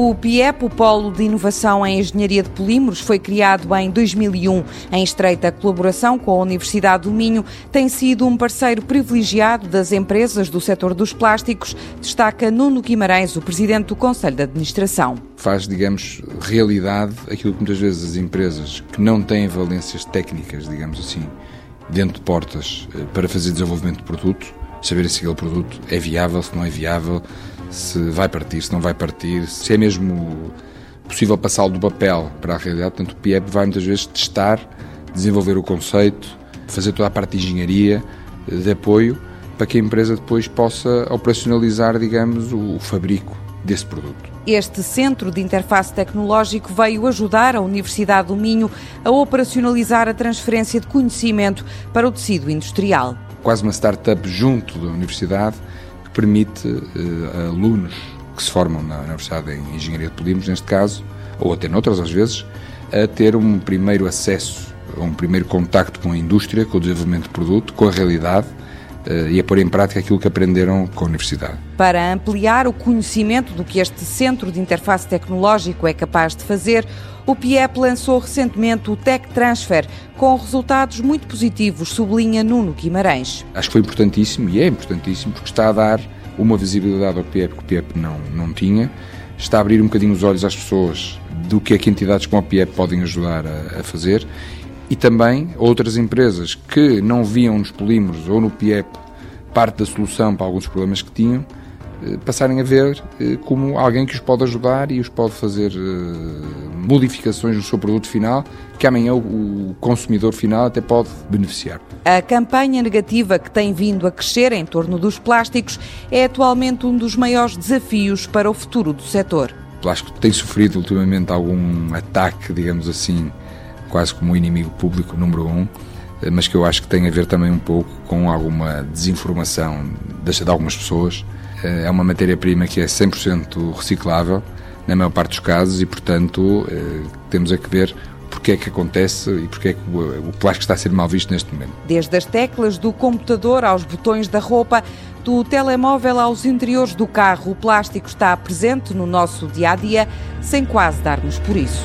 O PIEP, o Polo de Inovação em Engenharia de Polímeros, foi criado em 2001 em estreita colaboração com a Universidade do Minho. Tem sido um parceiro privilegiado das empresas do setor dos plásticos, destaca Nuno Guimarães, o presidente do Conselho de Administração. Faz, digamos, realidade aquilo que muitas vezes as empresas que não têm valências técnicas, digamos assim, dentro de portas eh, para fazer desenvolvimento de produto, saber se aquele produto é viável, se não é viável, se vai partir, se não vai partir, se é mesmo possível passá-lo do papel para a realidade. Portanto, o PIEP vai muitas vezes testar, desenvolver o conceito, fazer toda a parte de engenharia, de apoio, para que a empresa depois possa operacionalizar, digamos, o fabrico desse produto. Este centro de interface tecnológico veio ajudar a Universidade do Minho a operacionalizar a transferência de conhecimento para o tecido industrial. Quase uma startup junto da universidade permite uh, alunos que se formam na Universidade em Engenharia de Polímeros, neste caso, ou até noutras às vezes, a ter um primeiro acesso, um primeiro contacto com a indústria, com o desenvolvimento de produto, com a realidade uh, e a pôr em prática aquilo que aprenderam com a universidade. Para ampliar o conhecimento do que este centro de interface tecnológico é capaz de fazer, o PIEP lançou recentemente o Tech Transfer, com resultados muito positivos, sublinha Nuno Guimarães. Acho que foi importantíssimo e é importantíssimo porque está a dar uma visibilidade ao PIEP que o PIEP não, não tinha, está a abrir um bocadinho os olhos às pessoas do que é que entidades como a PIEP podem ajudar a, a fazer e também outras empresas que não viam nos polímeros ou no PIEP parte da solução para alguns problemas que tinham, eh, passarem a ver eh, como alguém que os pode ajudar e os pode fazer eh, modificações no seu produto final que amanhã o consumidor final até pode beneficiar. A campanha negativa que tem vindo a crescer em torno dos plásticos é atualmente um dos maiores desafios para o futuro do setor. O plástico tem sofrido ultimamente algum ataque, digamos assim, quase como o inimigo público número um, mas que eu acho que tem a ver também um pouco com alguma desinformação de algumas pessoas é uma matéria-prima que é 100% reciclável, na maior parte dos casos, e, portanto, eh, temos a que ver porque é que acontece e porque é que o plástico está a ser mal visto neste momento. Desde as teclas do computador aos botões da roupa, do telemóvel aos interiores do carro, o plástico está presente no nosso dia a dia, sem quase darmos por isso.